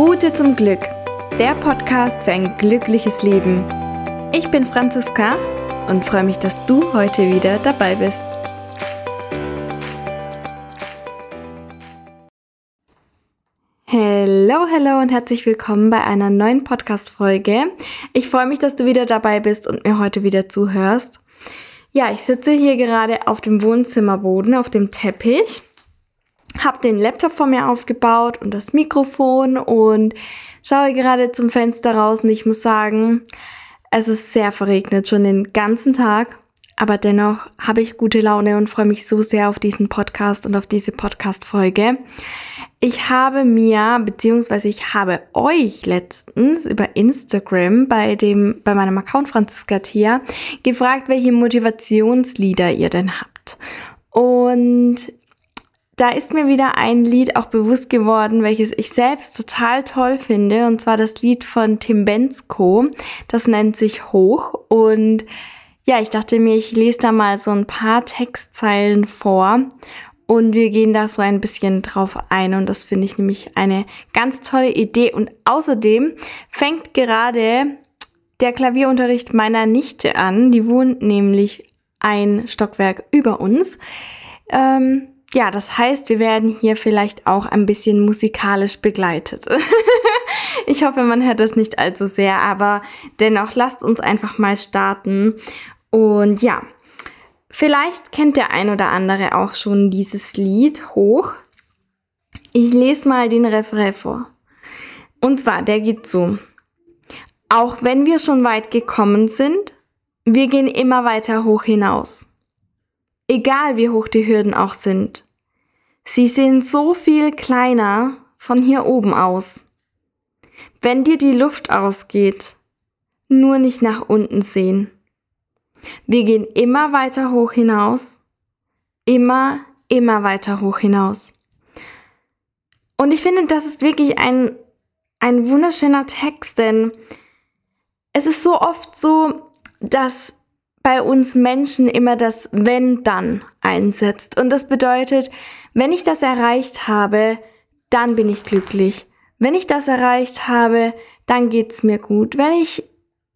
Route zum Glück, der Podcast für ein glückliches Leben. Ich bin Franziska und freue mich, dass du heute wieder dabei bist. Hallo, hallo und herzlich willkommen bei einer neuen Podcast-Folge. Ich freue mich, dass du wieder dabei bist und mir heute wieder zuhörst. Ja, ich sitze hier gerade auf dem Wohnzimmerboden, auf dem Teppich habe den Laptop vor mir aufgebaut und das Mikrofon und schaue gerade zum Fenster raus und ich muss sagen, es ist sehr verregnet, schon den ganzen Tag. Aber dennoch habe ich gute Laune und freue mich so sehr auf diesen Podcast und auf diese Podcast-Folge. Ich habe mir, beziehungsweise ich habe euch letztens über Instagram bei dem, bei meinem Account Franziska Thea gefragt, welche Motivationslieder ihr denn habt. Und da ist mir wieder ein Lied auch bewusst geworden, welches ich selbst total toll finde. Und zwar das Lied von Tim Bensko. Das nennt sich Hoch. Und ja, ich dachte mir, ich lese da mal so ein paar Textzeilen vor. Und wir gehen da so ein bisschen drauf ein. Und das finde ich nämlich eine ganz tolle Idee. Und außerdem fängt gerade der Klavierunterricht meiner Nichte an. Die wohnt nämlich ein Stockwerk über uns. Ähm, ja, das heißt, wir werden hier vielleicht auch ein bisschen musikalisch begleitet. ich hoffe, man hört das nicht allzu sehr, aber dennoch lasst uns einfach mal starten. Und ja, vielleicht kennt der ein oder andere auch schon dieses Lied hoch. Ich lese mal den Refrain vor. Und zwar, der geht so. Auch wenn wir schon weit gekommen sind, wir gehen immer weiter hoch hinaus egal wie hoch die Hürden auch sind. Sie sind so viel kleiner von hier oben aus. Wenn dir die Luft ausgeht, nur nicht nach unten sehen. Wir gehen immer weiter hoch hinaus, immer, immer weiter hoch hinaus. Und ich finde, das ist wirklich ein, ein wunderschöner Text, denn es ist so oft so, dass bei uns Menschen immer das wenn dann einsetzt. Und das bedeutet, wenn ich das erreicht habe, dann bin ich glücklich. Wenn ich das erreicht habe, dann geht's mir gut. Wenn ich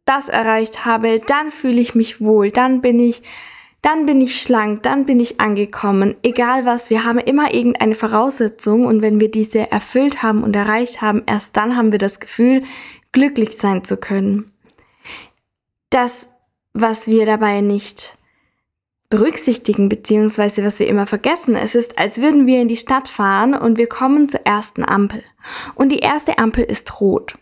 das erreicht habe, dann fühle ich mich wohl, dann bin ich dann bin ich schlank, dann bin ich angekommen. Egal was, wir haben immer irgendeine Voraussetzung und wenn wir diese erfüllt haben und erreicht haben, erst dann haben wir das Gefühl, glücklich sein zu können. Das was wir dabei nicht berücksichtigen, beziehungsweise was wir immer vergessen. Es ist, als würden wir in die Stadt fahren und wir kommen zur ersten Ampel. Und die erste Ampel ist rot.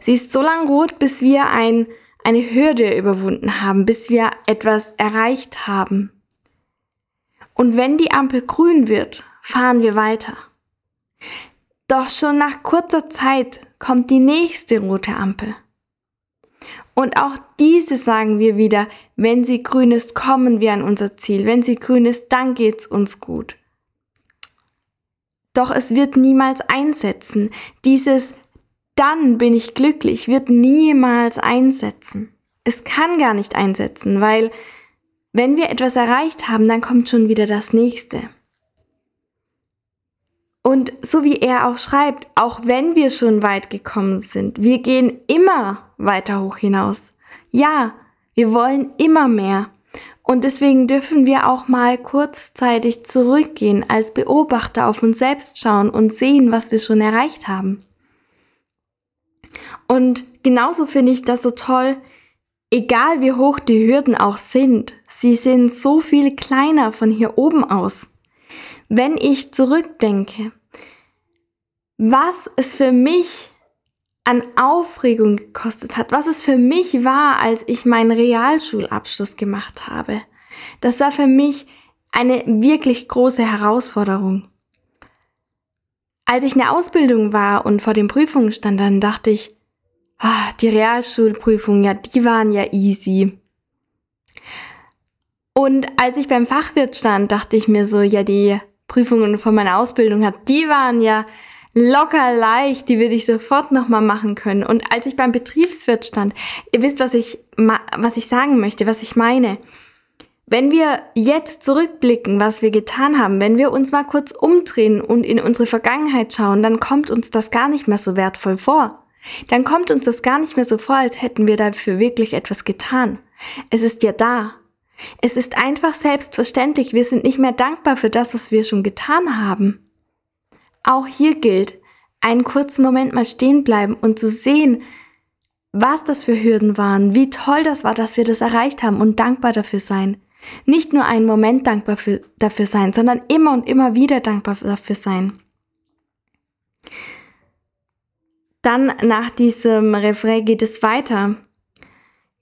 Sie ist so lang rot, bis wir ein, eine Hürde überwunden haben, bis wir etwas erreicht haben. Und wenn die Ampel grün wird, fahren wir weiter. Doch schon nach kurzer Zeit kommt die nächste rote Ampel. Und auch diese sagen wir wieder, wenn sie grün ist, kommen wir an unser Ziel. Wenn sie grün ist, dann geht's uns gut. Doch es wird niemals einsetzen. Dieses dann bin ich glücklich wird niemals einsetzen. Es kann gar nicht einsetzen, weil wenn wir etwas erreicht haben, dann kommt schon wieder das nächste. Und so wie er auch schreibt, auch wenn wir schon weit gekommen sind, wir gehen immer weiter hoch hinaus. Ja, wir wollen immer mehr. Und deswegen dürfen wir auch mal kurzzeitig zurückgehen, als Beobachter auf uns selbst schauen und sehen, was wir schon erreicht haben. Und genauso finde ich das so toll, egal wie hoch die Hürden auch sind, sie sind so viel kleiner von hier oben aus. Wenn ich zurückdenke, was es für mich an Aufregung gekostet hat, was es für mich war, als ich meinen Realschulabschluss gemacht habe. Das war für mich eine wirklich große Herausforderung. Als ich in der Ausbildung war und vor den Prüfungen stand, dann dachte ich, ah, die Realschulprüfungen, ja, die waren ja easy. Und als ich beim Fachwirt stand, dachte ich mir so, ja, die Prüfungen von meiner Ausbildung die waren ja locker leicht, die würde ich sofort nochmal machen können. Und als ich beim Betriebswirt stand, ihr wisst, was ich, was ich sagen möchte, was ich meine. wenn wir jetzt zurückblicken, was wir getan haben, wenn wir uns mal kurz umdrehen und in unsere Vergangenheit schauen, dann kommt uns das gar nicht mehr so wertvoll vor. Dann kommt uns das gar nicht mehr so vor, als hätten wir dafür wirklich etwas getan. Es ist ja da. Es ist einfach selbstverständlich. Wir sind nicht mehr dankbar für das, was wir schon getan haben. Auch hier gilt, einen kurzen Moment mal stehen bleiben und zu sehen, was das für Hürden waren, wie toll das war, dass wir das erreicht haben und dankbar dafür sein. Nicht nur einen Moment dankbar für, dafür sein, sondern immer und immer wieder dankbar dafür sein. Dann nach diesem Refrain geht es weiter.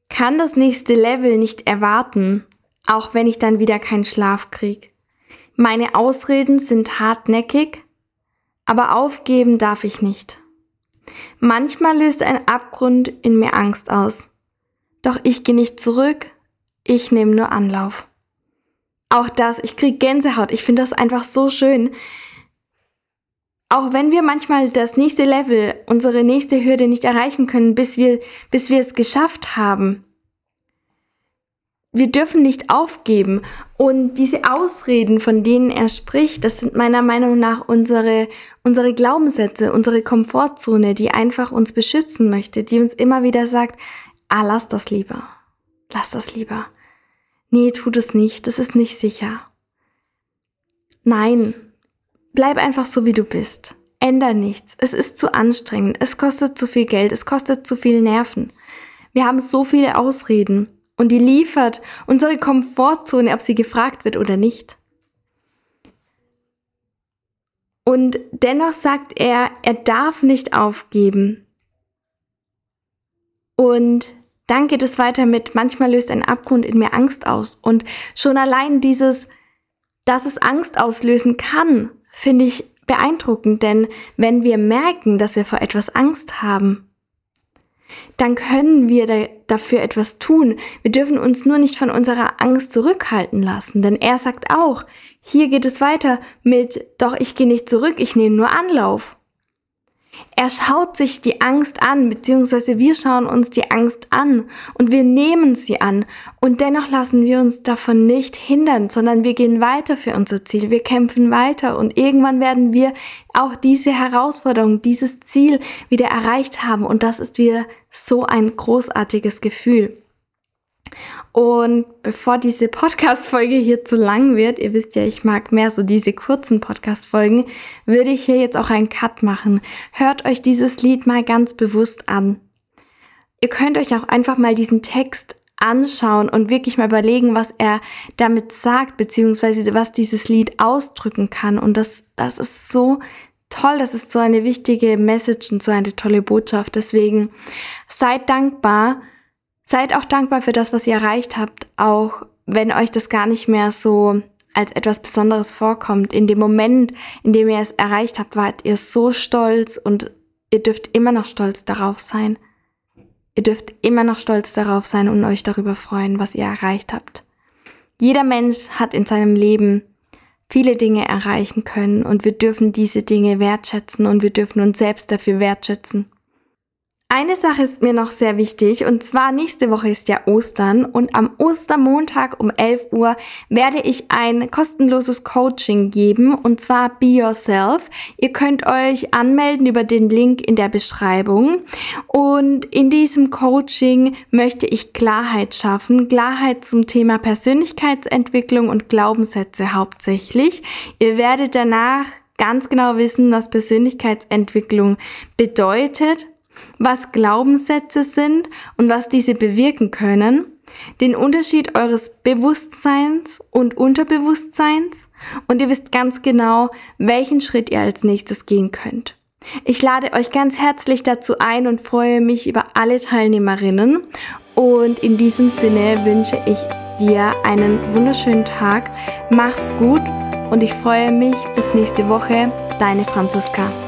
Kann das nächste Level nicht erwarten, auch wenn ich dann wieder keinen Schlaf krieg. Meine Ausreden sind hartnäckig, aber aufgeben darf ich nicht. Manchmal löst ein Abgrund in mir Angst aus. Doch ich gehe nicht zurück, ich nehme nur Anlauf. Auch das, ich krieg Gänsehaut. Ich finde das einfach so schön. Auch wenn wir manchmal das nächste Level, unsere nächste Hürde nicht erreichen können, bis wir, bis wir es geschafft haben. Wir dürfen nicht aufgeben. Und diese Ausreden, von denen er spricht, das sind meiner Meinung nach unsere, unsere Glaubenssätze, unsere Komfortzone, die einfach uns beschützen möchte, die uns immer wieder sagt, ah, lass das lieber. Lass das lieber nee, tu das nicht, das ist nicht sicher. Nein, bleib einfach so, wie du bist. Änder nichts. Es ist zu anstrengend. Es kostet zu viel Geld. Es kostet zu viel Nerven. Wir haben so viele Ausreden und die liefert unsere Komfortzone, ob sie gefragt wird oder nicht. Und dennoch sagt er, er darf nicht aufgeben. Und dann geht es weiter mit, manchmal löst ein Abgrund in mir Angst aus. Und schon allein dieses, dass es Angst auslösen kann, finde ich beeindruckend, denn wenn wir merken, dass wir vor etwas Angst haben, dann können wir da, dafür etwas tun. Wir dürfen uns nur nicht von unserer Angst zurückhalten lassen, denn er sagt auch, hier geht es weiter mit, doch ich gehe nicht zurück, ich nehme nur Anlauf. Er schaut sich die Angst an, beziehungsweise wir schauen uns die Angst an und wir nehmen sie an. Und dennoch lassen wir uns davon nicht hindern, sondern wir gehen weiter für unser Ziel, wir kämpfen weiter und irgendwann werden wir auch diese Herausforderung, dieses Ziel wieder erreicht haben. Und das ist wieder so ein großartiges Gefühl. Und bevor diese Podcast-Folge hier zu lang wird, ihr wisst ja, ich mag mehr so diese kurzen Podcast-Folgen, würde ich hier jetzt auch einen Cut machen. Hört euch dieses Lied mal ganz bewusst an. Ihr könnt euch auch einfach mal diesen Text anschauen und wirklich mal überlegen, was er damit sagt, beziehungsweise was dieses Lied ausdrücken kann. Und das, das ist so toll, das ist so eine wichtige Message und so eine tolle Botschaft. Deswegen seid dankbar Seid auch dankbar für das, was ihr erreicht habt, auch wenn euch das gar nicht mehr so als etwas Besonderes vorkommt. In dem Moment, in dem ihr es erreicht habt, wart ihr so stolz und ihr dürft immer noch stolz darauf sein. Ihr dürft immer noch stolz darauf sein und euch darüber freuen, was ihr erreicht habt. Jeder Mensch hat in seinem Leben viele Dinge erreichen können und wir dürfen diese Dinge wertschätzen und wir dürfen uns selbst dafür wertschätzen. Eine Sache ist mir noch sehr wichtig und zwar nächste Woche ist ja Ostern und am Ostermontag um 11 Uhr werde ich ein kostenloses Coaching geben und zwar Be Yourself. Ihr könnt euch anmelden über den Link in der Beschreibung und in diesem Coaching möchte ich Klarheit schaffen. Klarheit zum Thema Persönlichkeitsentwicklung und Glaubenssätze hauptsächlich. Ihr werdet danach ganz genau wissen, was Persönlichkeitsentwicklung bedeutet was Glaubenssätze sind und was diese bewirken können, den Unterschied eures Bewusstseins und Unterbewusstseins und ihr wisst ganz genau, welchen Schritt ihr als nächstes gehen könnt. Ich lade euch ganz herzlich dazu ein und freue mich über alle Teilnehmerinnen und in diesem Sinne wünsche ich dir einen wunderschönen Tag. Mach's gut und ich freue mich bis nächste Woche. Deine Franziska.